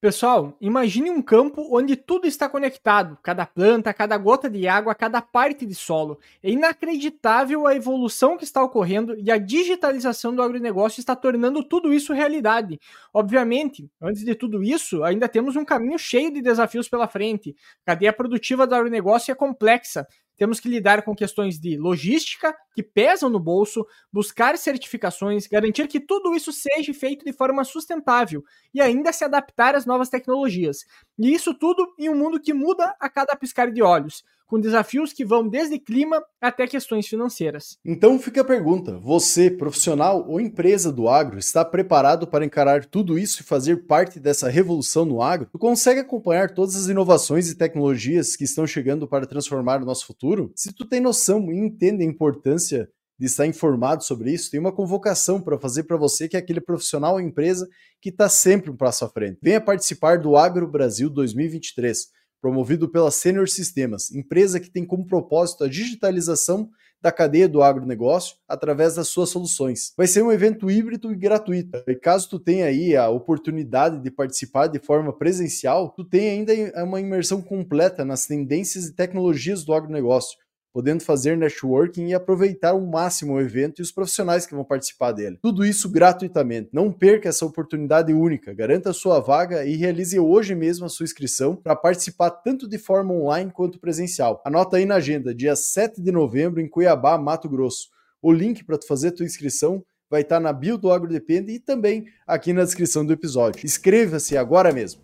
Pessoal, imagine um campo onde tudo está conectado, cada planta, cada gota de água, cada parte de solo. É inacreditável a evolução que está ocorrendo e a digitalização do agronegócio está tornando tudo isso realidade. Obviamente, antes de tudo isso, ainda temos um caminho cheio de desafios pela frente. A cadeia produtiva do agronegócio é complexa, temos que lidar com questões de logística que pesam no bolso, buscar certificações, garantir que tudo isso seja feito de forma sustentável e ainda se adaptar às novas tecnologias. E isso tudo em um mundo que muda a cada piscar de olhos com desafios que vão desde clima até questões financeiras. Então fica a pergunta: você, profissional ou empresa do agro, está preparado para encarar tudo isso e fazer parte dessa revolução no agro? Tu consegue acompanhar todas as inovações e tecnologias que estão chegando para transformar o nosso futuro? Se tu tem noção e entende a importância de estar informado sobre isso, tem uma convocação para fazer para você que é aquele profissional ou empresa que está sempre um passo à frente. Venha participar do Agro Brasil 2023 promovido pela Senior Sistemas, empresa que tem como propósito a digitalização da cadeia do agronegócio através das suas soluções. Vai ser um evento híbrido e gratuito. E caso tu tenha aí a oportunidade de participar de forma presencial, tu tem ainda uma imersão completa nas tendências e tecnologias do agronegócio, podendo fazer networking e aproveitar ao máximo o evento e os profissionais que vão participar dele. Tudo isso gratuitamente. Não perca essa oportunidade única. Garanta sua vaga e realize hoje mesmo a sua inscrição para participar tanto de forma online quanto presencial. Anota aí na agenda, dia 7 de novembro em Cuiabá, Mato Grosso. O link para tu fazer a tua inscrição vai estar na bio do AgroDepende e também aqui na descrição do episódio. Inscreva-se agora mesmo.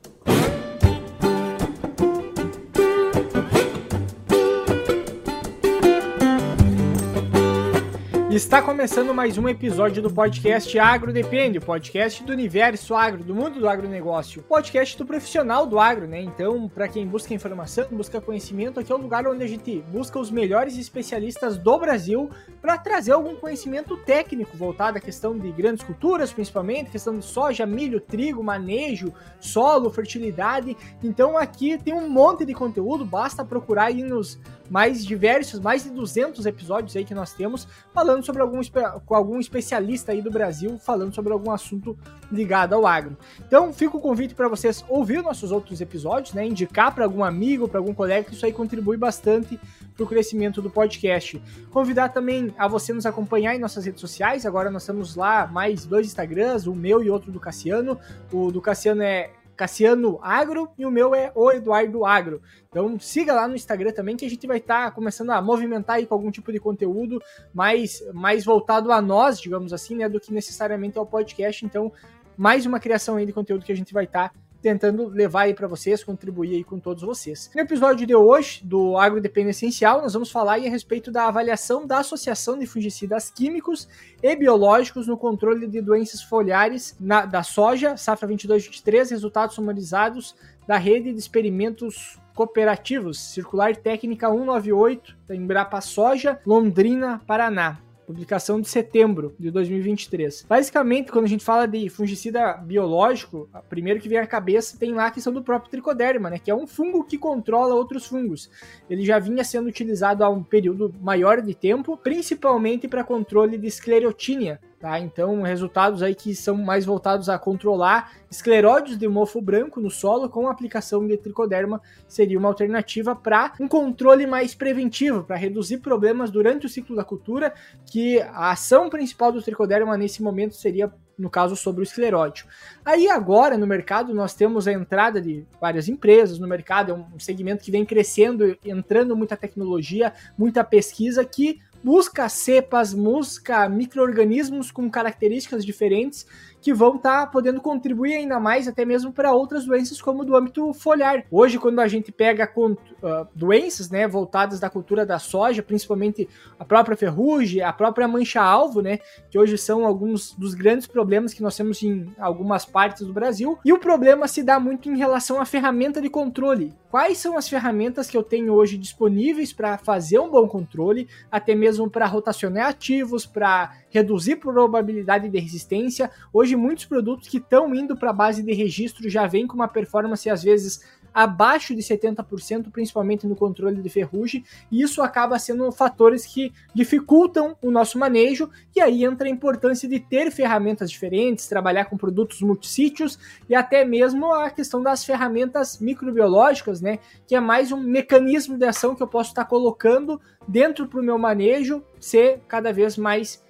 Está começando mais um episódio do podcast Agro Depende, o podcast do universo agro, do mundo do agronegócio, podcast do profissional do agro, né? Então, para quem busca informação, busca conhecimento, aqui é o lugar onde a gente busca os melhores especialistas do Brasil para trazer algum conhecimento técnico voltado à questão de grandes culturas, principalmente, questão de soja, milho, trigo, manejo, solo, fertilidade. Então, aqui tem um monte de conteúdo, basta procurar aí nos mais diversos, mais de 200 episódios aí que nós temos, falando sobre algum, com algum especialista aí do Brasil, falando sobre algum assunto ligado ao agro. Então, fica o convite para vocês ouvir nossos outros episódios, né, indicar para algum amigo, para algum colega, que isso aí contribui bastante para o crescimento do podcast. Convidar também a você nos acompanhar em nossas redes sociais, agora nós temos lá mais dois Instagrams, o meu e outro do Cassiano. O do Cassiano é Cassiano Agro e o meu é o Eduardo Agro. Então siga lá no Instagram também que a gente vai estar tá começando a movimentar aí com algum tipo de conteúdo mais, mais voltado a nós, digamos assim, né, do que necessariamente ao podcast. Então, mais uma criação aí de conteúdo que a gente vai estar tá tentando levar aí para vocês, contribuir aí com todos vocês. No episódio de hoje do Agrodependência Essencial, nós vamos falar a respeito da avaliação da associação de fungicidas químicos e biológicos no controle de doenças foliares na, da soja, safra 22-23, resultados sumarizados da rede de experimentos cooperativos, circular técnica 198 da Embrapa Soja, Londrina, Paraná publicação de setembro de 2023. Basicamente, quando a gente fala de fungicida biológico, o primeiro que vem à cabeça tem lá a questão do próprio tricoderma, né, que é um fungo que controla outros fungos. Ele já vinha sendo utilizado há um período maior de tempo, principalmente para controle de esclerotínia, Tá? Então, resultados aí que são mais voltados a controlar escleróides de mofo branco no solo com aplicação de tricoderma seria uma alternativa para um controle mais preventivo, para reduzir problemas durante o ciclo da cultura, que a ação principal do tricoderma nesse momento seria no caso sobre o escleróide. Aí agora no mercado nós temos a entrada de várias empresas no mercado, é um segmento que vem crescendo, entrando muita tecnologia, muita pesquisa que busca cepas, busca micro-organismos com características diferentes que vão estar tá podendo contribuir ainda mais, até mesmo para outras doenças, como do âmbito foliar. Hoje, quando a gente pega uh, doenças né, voltadas da cultura da soja, principalmente a própria ferrugem, a própria mancha-alvo, né, que hoje são alguns dos grandes problemas que nós temos em algumas partes do Brasil, e o problema se dá muito em relação à ferramenta de controle. Quais são as ferramentas que eu tenho hoje disponíveis para fazer um bom controle, até mesmo para rotacionar ativos, para reduzir probabilidade de resistência? Hoje Hoje, muitos produtos que estão indo para a base de registro já vêm com uma performance, às vezes, abaixo de 70%, principalmente no controle de ferrugem, e isso acaba sendo fatores que dificultam o nosso manejo, e aí entra a importância de ter ferramentas diferentes, trabalhar com produtos multissítios e até mesmo a questão das ferramentas microbiológicas, né, que é mais um mecanismo de ação que eu posso estar colocando dentro para o meu manejo ser cada vez mais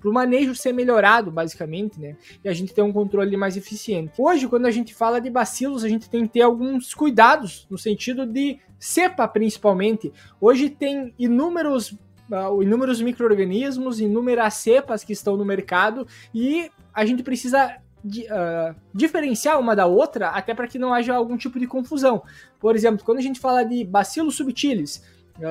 para o manejo ser melhorado, basicamente, né? E a gente ter um controle mais eficiente. Hoje, quando a gente fala de bacilos, a gente tem que ter alguns cuidados no sentido de cepa, principalmente. Hoje tem inúmeros uh, inúmeros micro-organismos, inúmeras cepas que estão no mercado e a gente precisa uh, diferenciar uma da outra até para que não haja algum tipo de confusão. Por exemplo, quando a gente fala de bacilos subtilis,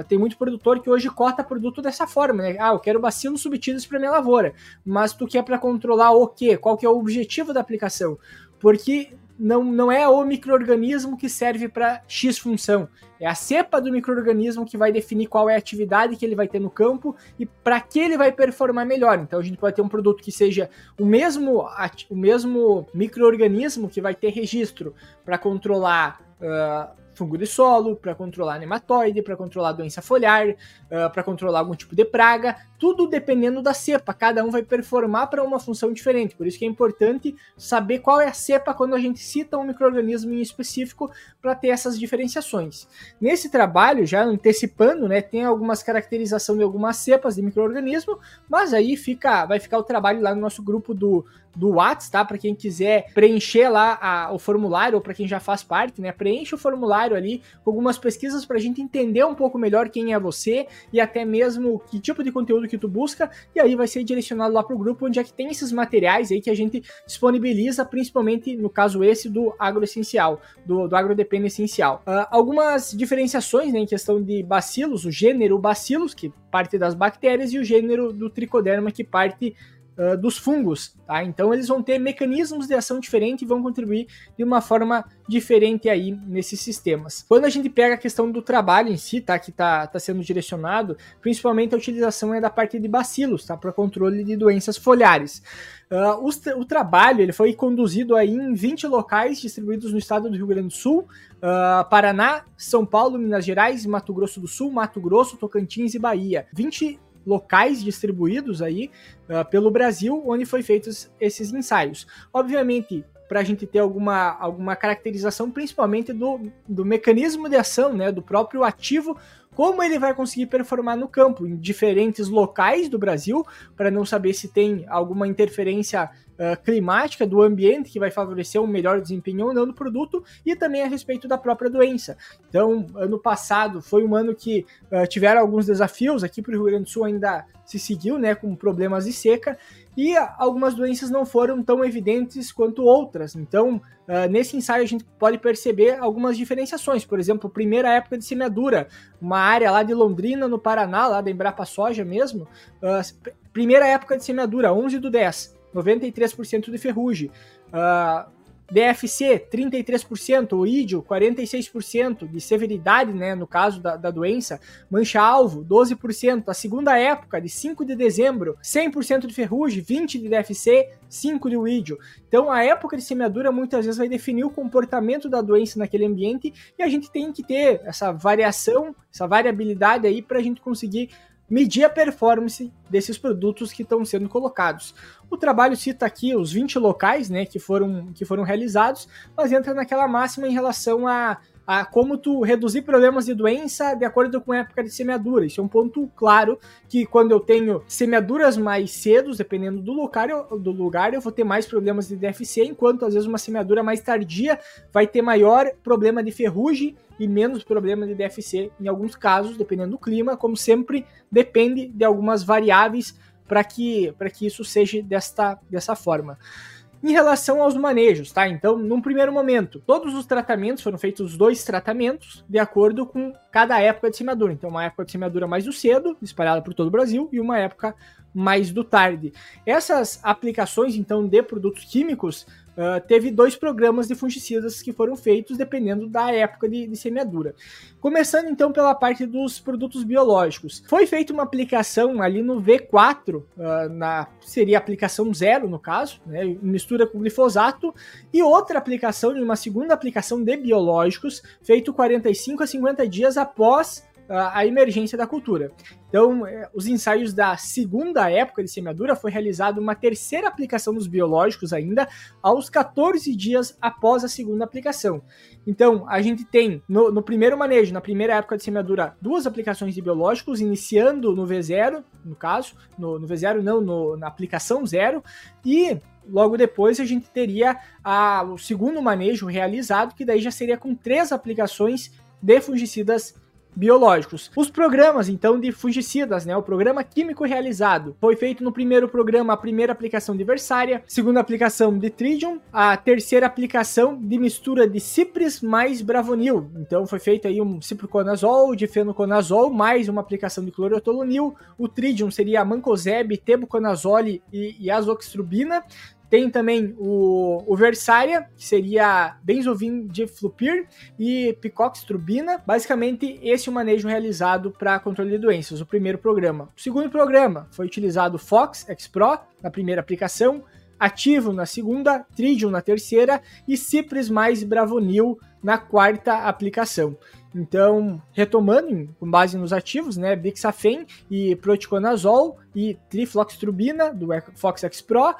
tem muito produtor que hoje cota produto dessa forma, né? Ah, eu quero bacilos subtilis para minha lavoura, mas tu quer para controlar o quê? Qual que é o objetivo da aplicação? Porque não, não é o microorganismo que serve para X função, é a cepa do microorganismo que vai definir qual é a atividade que ele vai ter no campo e para que ele vai performar melhor. Então a gente pode ter um produto que seja o mesmo o mesmo microorganismo que vai ter registro para controlar uh, fungo de solo, para controlar nematóide, para controlar doença foliar, uh, ah, para controlar algum tipo de praga, tudo dependendo da cepa. Cada um vai performar para uma função diferente. Por isso que é importante saber qual é a cepa quando a gente cita um microorganismo em específico para ter essas diferenciações. Nesse trabalho, já antecipando, né, tem algumas caracterização de algumas cepas de microorganismo, mas aí fica, vai ficar o trabalho lá no nosso grupo do do Whats, tá? Para quem quiser preencher lá a, o formulário, ou para quem já faz parte, né? Preenche o formulário ali com algumas pesquisas para a gente entender um pouco melhor quem é você e até mesmo que tipo de conteúdo que tu busca, e aí vai ser direcionado lá para o grupo onde é que tem esses materiais aí que a gente disponibiliza, principalmente no caso esse do agroessencial, do, do agrodepende essencial. Uh, algumas diferenciações né, em questão de bacilos, o gênero bacilos, que parte das bactérias, e o gênero do tricoderma, que parte uh, dos fungos, tá? Então eles vão ter mecanismos de ação diferentes e vão contribuir de uma forma diferente aí nesses sistemas. Quando a gente pega a questão do trabalho em si, tá? Que tá, tá sendo direcionado, principalmente a utilização é da parte de bacilos, tá? Para controle de doenças foliares. Uh, o, o, trabalho ele foi conduzido aí em 20 locais distribuídos no estado do Rio Grande do Sul, uh, Paraná, São Paulo, Minas Gerais, Mato Grosso do Sul, Mato Grosso, Tocantins e Bahia. 20 locais distribuídos aí uh, pelo Brasil, onde foi feitos esses ensaios. Obviamente, para a gente ter alguma, alguma caracterização, principalmente do, do mecanismo de ação, né, do próprio ativo, como ele vai conseguir performar no campo, em diferentes locais do Brasil, para não saber se tem alguma interferência uh, climática do ambiente que vai favorecer um melhor desempenho ou não do produto, e também a respeito da própria doença. Então, ano passado foi um ano que uh, tiveram alguns desafios, aqui para o Rio Grande do Sul ainda se seguiu, né, com problemas de seca, e algumas doenças não foram tão evidentes quanto outras. Então, uh, nesse ensaio a gente pode perceber algumas diferenciações. Por exemplo, primeira época de semeadura, uma área lá de Londrina, no Paraná, lá da Embrapa Soja mesmo, uh, primeira época de semeadura, 11 do 10, 93% de ferrugem. Uh, DFC 33%, o IDIO 46% de severidade, né, no caso da, da doença, mancha-alvo 12%, a segunda época de 5 de dezembro 100% de ferrugem, 20 de DFC, 5 de IDIO. Então a época de semeadura muitas vezes vai definir o comportamento da doença naquele ambiente e a gente tem que ter essa variação, essa variabilidade aí para a gente conseguir medir a performance desses produtos que estão sendo colocados. O trabalho cita aqui os 20 locais né, que, foram, que foram realizados, mas entra naquela máxima em relação a a como tu reduzir problemas de doença de acordo com a época de semeadura. Isso é um ponto claro que quando eu tenho semeaduras mais cedo, dependendo do lugar, eu, do lugar, eu vou ter mais problemas de DFC, enquanto às vezes uma semeadura mais tardia vai ter maior problema de ferrugem e menos problema de DFC em alguns casos, dependendo do clima, como sempre depende de algumas variáveis para que, que isso seja desta, dessa forma. Em relação aos manejos, tá? Então, num primeiro momento, todos os tratamentos foram feitos dois tratamentos de acordo com cada época de semeadura. Então, uma época de semeadura mais do cedo, espalhada por todo o Brasil, e uma época mais do tarde. Essas aplicações, então, de produtos químicos uh, teve dois programas de fungicidas que foram feitos dependendo da época de, de, semeadura. Começando então pela parte dos produtos biológicos. Foi feita uma aplicação ali no V4, uh, ah, na, seria aplicação zero no caso, né, mistura com glifosato, e outra aplicação, uma segunda aplicação de biológicos, feito 45 a 50 dias após a emergência da cultura. Então, é, os ensaios da segunda época de semeadura foi realizado uma terceira aplicação dos biológicos ainda aos 14 dias após a segunda aplicação. Então, a gente tem no, no primeiro manejo, na primeira época de semeadura, duas aplicações de biológicos, iniciando no V0, no caso, no, no V0 não, no, na aplicação zero, e logo depois a gente teria a, o segundo manejo realizado, que daí já seria com três aplicações de fungicidas biológicos. Os programas, então, de fungicidas, né? O programa químico realizado foi feito no primeiro programa a primeira aplicação de Versária, segunda aplicação de Tridium, a terceira aplicação de mistura de Cipris mais Bravonil. Então foi feito aí um ciproconazol, difenoconazol, mais uma aplicação de clorotolonil. O Tridium seria mancozeb, tebuconazole e, e azoxtrubina. Tem também o, o Versaria, que seria benzovin de flupir e picoxtrubina. Basicamente, esse é o manejo realizado para controle de doenças, o primeiro programa. O segundo programa foi utilizado Fox X Pro na primeira aplicação, Ativo na segunda, Tridium na terceira e Cipres mais Bravonil na quarta aplicação. Então, retomando com base nos ativos, né, Bixafen e proticonazol e trifloxtrubina do Fox X Pro,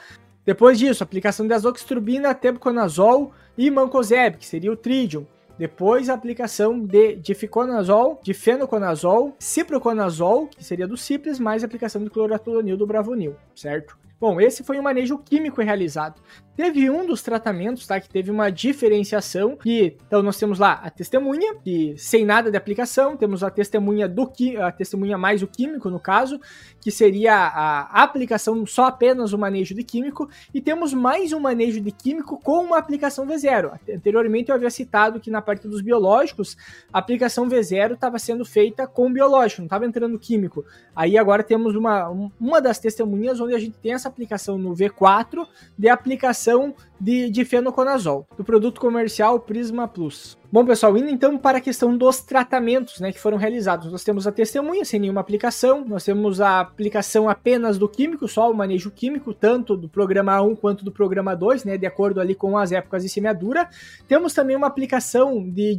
depois disso, aplicação de azoxtrubina, tebuconazol e mancozeb, que seria o tridium. Depois, aplicação de dificonazol, difenoconazol, ciproconazol, que seria do Cipres, mais aplicação de clorotolonil do Bravonil, certo? Bom, esse foi um manejo químico realizado. Teve um dos tratamentos, tá, que teve uma diferenciação, que então nós temos lá a testemunha, que sem nada de aplicação, temos a testemunha do a testemunha mais o químico no caso, que seria a aplicação só apenas o manejo de químico, e temos mais um manejo de químico com uma aplicação V0. Anteriormente eu havia citado que na parte dos biológicos, a aplicação V0 estava sendo feita com biológico, não estava entrando químico. Aí agora temos uma, uma das testemunhas onde a gente tem essa aplicação no V4 de aplicação de difenoconazol, do produto comercial Prisma Plus. Bom, pessoal, indo então para a questão dos tratamentos né, que foram realizados. Nós temos a testemunha sem nenhuma aplicação, nós temos a aplicação apenas do químico, só o manejo químico, tanto do programa 1 quanto do programa 2, né, de acordo ali com as épocas de semeadura. Temos também uma aplicação de,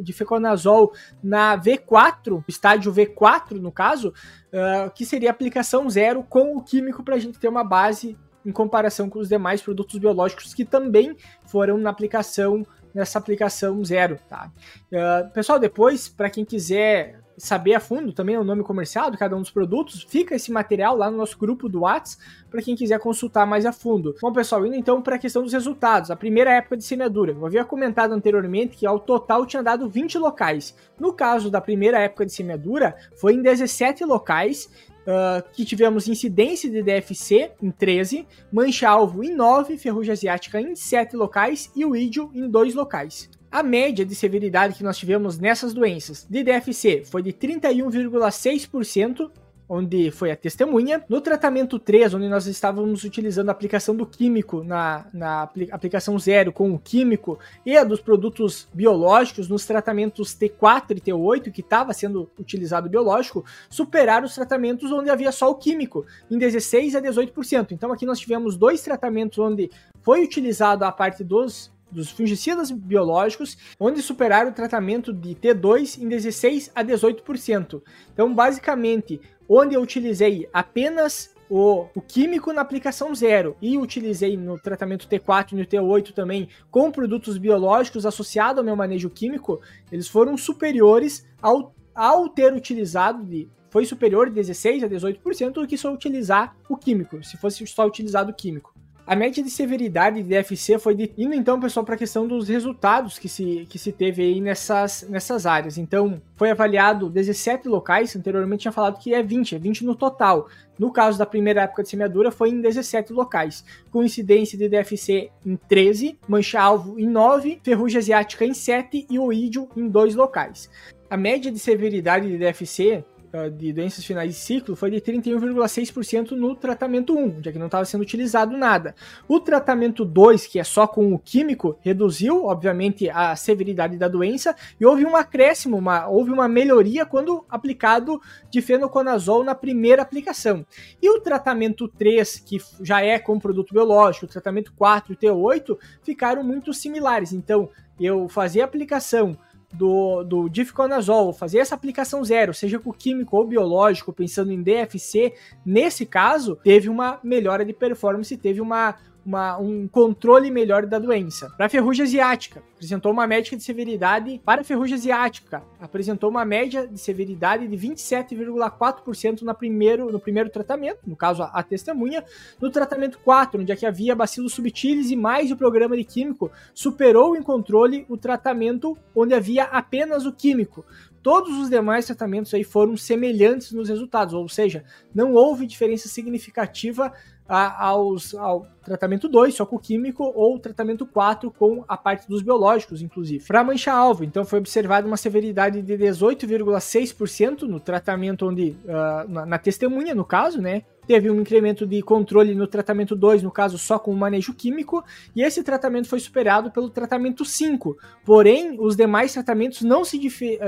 difeconazol na V4, estágio V4 no caso, uh, que seria aplicação zero com o químico para a gente ter uma base em comparação com os demais produtos biológicos que também foram na aplicação nessa aplicação zero, tá? Uh, pessoal, depois, para quem quiser saber a fundo também o nome comercial de cada um dos produtos, fica esse material lá no nosso grupo do Whats para quem quiser consultar mais a fundo. Bom, pessoal, indo então para a questão dos resultados. A primeira época de semeadura. Eu havia comentado anteriormente que ao total tinha dado 20 locais. No caso da primeira época de semeadura, foi em 17 locais Uh, que tivemos incidência de DFC em 13, mancha-alvo em 9, ferrugem asiática em 7 locais e o ídio em 2 locais. A média de severidade que nós tivemos nessas doenças de DFC foi de 31,6% onde foi a testemunha. No tratamento 3, onde nós estávamos utilizando a aplicação do químico na, na aplicação 0 com o químico e a dos produtos biológicos, nos tratamentos T4 e T8, que estava sendo utilizado biológico, superaram os tratamentos onde havia só o químico, em 16 a 18%. Então aqui nós tivemos dois tratamentos onde foi utilizado a parte dos dos fungicidas biológicos, onde superaram o tratamento de T2 em 16 a 18%. Então, basicamente, onde eu utilizei apenas o, o, químico na aplicação zero e utilizei no tratamento T4 e no T8 também com produtos biológicos associados ao meu manejo químico, eles foram superiores ao, ao ter utilizado de foi superior de 16 a 18% do que só utilizar o químico, se fosse só utilizado o químico. A média de severidade de DFC foi de... indo então, pessoal, para a questão dos resultados que se, que se teve aí nessas, nessas áreas. Então, foi avaliado 17 locais, anteriormente tinha falado que é 20, é 20 no total. No caso da primeira época de semeadura, foi em 17 locais, com incidência de DFC em 13, mancha-alvo em 9, ferrugem asiática em 7 e oídio em 2 locais. A média de severidade de DFC de doenças finais de ciclo foi de 31,6% no tratamento 1, já que não estava sendo utilizado nada. O tratamento 2, que é só com o químico, reduziu, obviamente, a severidade da doença e houve um acréscimo, uma, houve uma melhoria quando aplicado difenoconazol na primeira aplicação. E o tratamento 3, que já é com produto biológico, o tratamento 4 e T8 ficaram muito similares. Então, eu fazia a aplicação do, do fazer essa aplicação zero, seja com químico ou biológico, pensando em DFC, nesse caso, teve uma melhora de performance, teve uma, uma, um controle melhor da doença. Para a ferrugem asiática, apresentou uma média de severidade para a ferrugem asiática, apresentou uma média de severidade de 27,4% no primeiro, no primeiro tratamento, no caso a, a, testemunha, no tratamento 4, onde aqui havia bacilos subtilis e mais o programa de químico, superou em controle o tratamento onde havia apenas o químico. Todos os demais tratamentos aí foram semelhantes nos resultados, ou seja, não houve diferença significativa a, aos, ao tratamento 2, só com o químico, ou tratamento 4 com a parte dos biológicos, inclusive. Para mancha-alvo, então, foi observada uma severidade de 18,6% no tratamento onde, uh, na, na testemunha, no caso, né? Teve um incremento de controle no tratamento 2, no caso só com o manejo químico, e esse tratamento foi superado pelo tratamento 5. Porém, os demais tratamentos não, se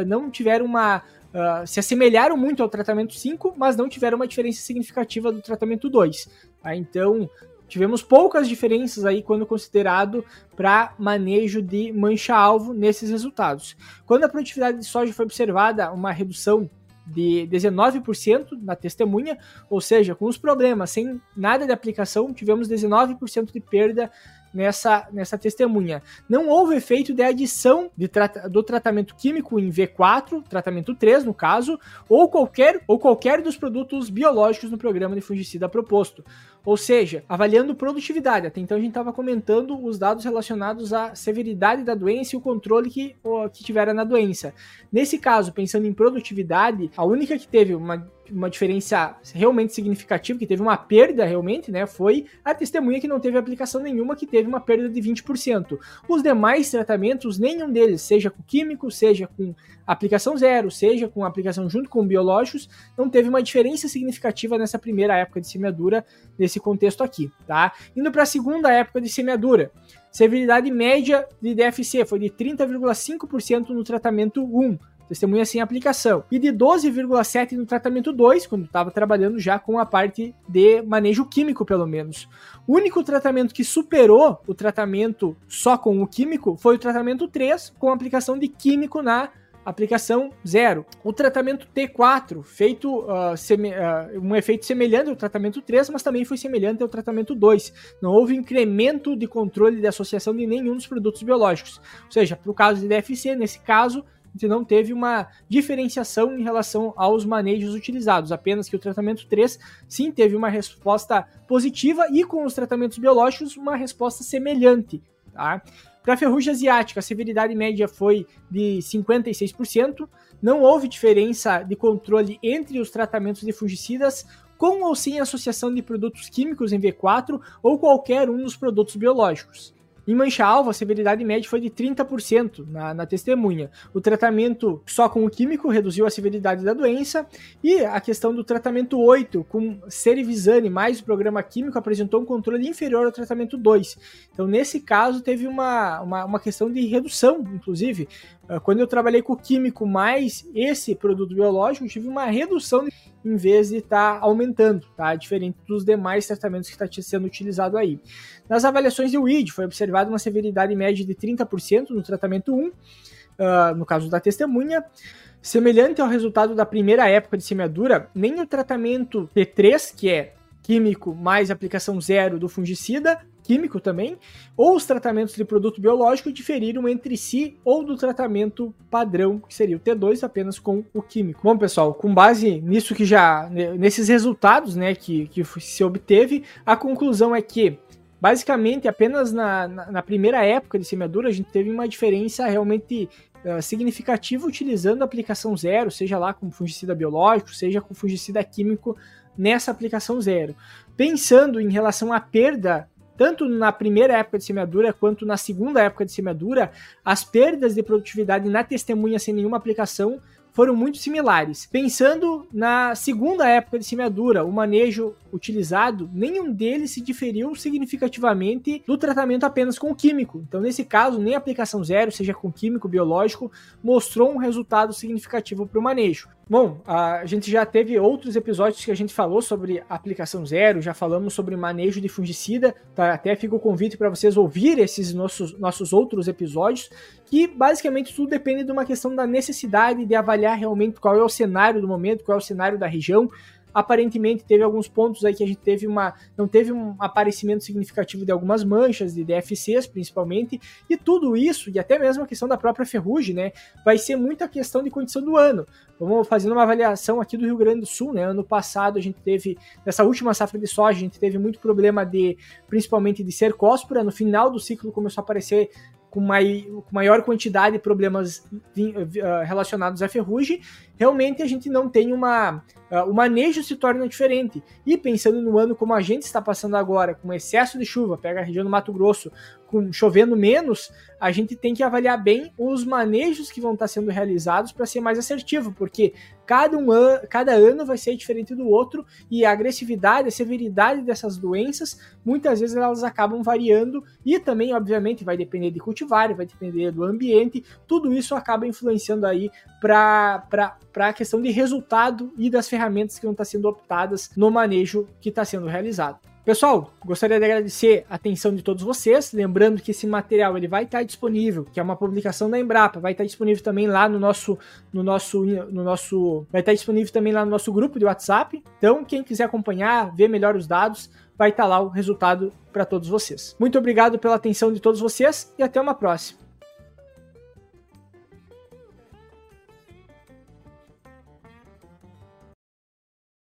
não tiveram uma Uh, se assemelharam muito ao tratamento 5, mas não tiveram uma diferença significativa do tratamento 2. Tá? Então, tivemos poucas diferenças aí quando considerado para manejo de mancha-alvo nesses resultados. Quando a produtividade de soja foi observada, uma redução de 19% na testemunha, ou seja, com os problemas, sem nada de aplicação, tivemos 19% de perda nessa, nessa testemunha. Não houve efeito de adição de do tratamento químico em V4, tratamento 3 no caso, ou qualquer, ou qualquer dos produtos biológicos no programa de fungicida proposto. Ou seja, avaliando produtividade. Até então a gente estava comentando os dados relacionados à severidade da doença e o controle que, que tivera na doença. Nesse caso, pensando em produtividade, a única que teve uma uma diferença realmente significativa, que teve uma perda realmente, né, foi a testemunha que não teve aplicação nenhuma, que teve uma perda de 20%. Os demais tratamentos, nenhum deles, seja com químico, seja com aplicação zero, seja com aplicação junto com biológicos, não teve uma diferença significativa nessa primeira época de semeadura, nesse contexto aqui, tá? Indo para a segunda época de semeadura, severidade média de DFC foi de 30,5% no tratamento 1, testemunha sem aplicação, e de 12,7 no tratamento 2, quando estava trabalhando já com a parte de manejo químico, pelo menos. O único tratamento que superou o tratamento só com o químico foi o tratamento 3, com aplicação de químico na aplicação zero. O tratamento T4, feito uh, seme, uh, um efeito semelhante ao tratamento 3, mas também foi semelhante ao tratamento 2. Não houve incremento de controle de associação de nenhum dos produtos biológicos. Ou seja, para o caso de DFC, nesse caso, gente não teve uma diferenciação em relação aos manejos utilizados, apenas que o tratamento 3 sim teve uma resposta positiva e com os tratamentos biológicos uma resposta semelhante. Tá? Para a ferrugem asiática, a severidade média foi de 56%, não houve diferença de controle entre os tratamentos de fungicidas com ou sem associação de produtos químicos em V4 ou qualquer um dos produtos biológicos. Em mancha-alvo, a severidade média foi de 30% na, na, testemunha. O tratamento só com o químico reduziu a severidade da doença e a questão do tratamento 8 com Cervisane mais o programa químico apresentou um controle inferior ao tratamento 2. Então, nesse caso, teve uma, uma, uma questão de redução, inclusive. Ah, quando eu trabalhei com o químico mais esse produto biológico, tive uma redução em vez de estar tá aumentando, tá? Diferente dos demais tratamentos que está sendo utilizado aí. Nas avaliações de WID, foi observada uma severidade média de 30% no tratamento 1, uh, ah, no caso da testemunha. Semelhante ao resultado da primeira época de semeadura, nem o tratamento T3, que é químico mais aplicação zero do fungicida, químico também, ou os tratamentos de produto biológico diferiram entre si ou do tratamento padrão, que seria o T2 apenas com o químico. Bom, pessoal, com base nisso que já nesses resultados, né, que, que se obteve, a conclusão é que basicamente apenas na, na, na primeira época de semeadura a gente teve uma diferença realmente uh, significativa utilizando a aplicação zero, seja lá com fungicida biológico, seja com fungicida químico nessa aplicação zero. Pensando em relação à perda tanto na primeira época de semeadura quanto na segunda época de semeadura, as perdas de produtividade na testemunha sem nenhuma aplicação foram muito similares. Pensando na segunda época de semeadura, o manejo utilizado, nenhum deles se diferiu significativamente do tratamento apenas com químico. Então, nesse caso, nem a aplicação zero, seja com químico, biológico, mostrou um resultado significativo para o manejo. Bom, a gente já teve outros episódios que a gente falou sobre aplicação zero, já falamos sobre manejo de fungicida, tá? até fica o convite para vocês ouvir esses nossos, nossos outros episódios, que basicamente tudo depende de uma questão da necessidade de avaliar realmente qual é o cenário do momento, qual é o cenário da região, Aparentemente teve alguns pontos aí que a gente teve uma não teve um aparecimento significativo de algumas manchas de DFCs principalmente, e tudo isso e até mesmo a questão da própria ferrugem, né, vai ser muita questão de condição do ano. Vamos fazendo uma avaliação aqui do Rio Grande do Sul, né? Ano passado a gente teve nessa última safra de soja, a gente teve muito problema de principalmente de cercóspora, no final do ciclo começou a aparecer com, com maior quantidade de problemas relacionados à ferrugem, realmente a gente não tem uma. Uh, o manejo se torna diferente. E pensando no ano como a gente está passando agora, com excesso de chuva, pega a região do Mato Grosso, com chovendo menos, a gente tem que avaliar bem os manejos que vão estar sendo realizados para ser mais assertivo, porque cada, um an cada ano vai ser diferente do outro e a agressividade, a severidade dessas doenças, muitas vezes elas acabam variando e também, obviamente, vai depender de cultivar, vai depender do ambiente, tudo isso acaba influenciando aí para a questão de resultado e das ferramentas que vão estar sendo optadas no manejo que está sendo realizado. Pessoal, gostaria de agradecer a atenção de todos vocês, lembrando que esse material ele vai estar disponível, que é uma publicação da Embrapa, vai estar disponível também lá no nosso no nosso no nosso vai estar disponível também lá no nosso grupo de WhatsApp. Então, quem quiser acompanhar, ver melhor os dados, vai estar lá o resultado para todos vocês. Muito obrigado pela atenção de todos vocês e até uma próxima.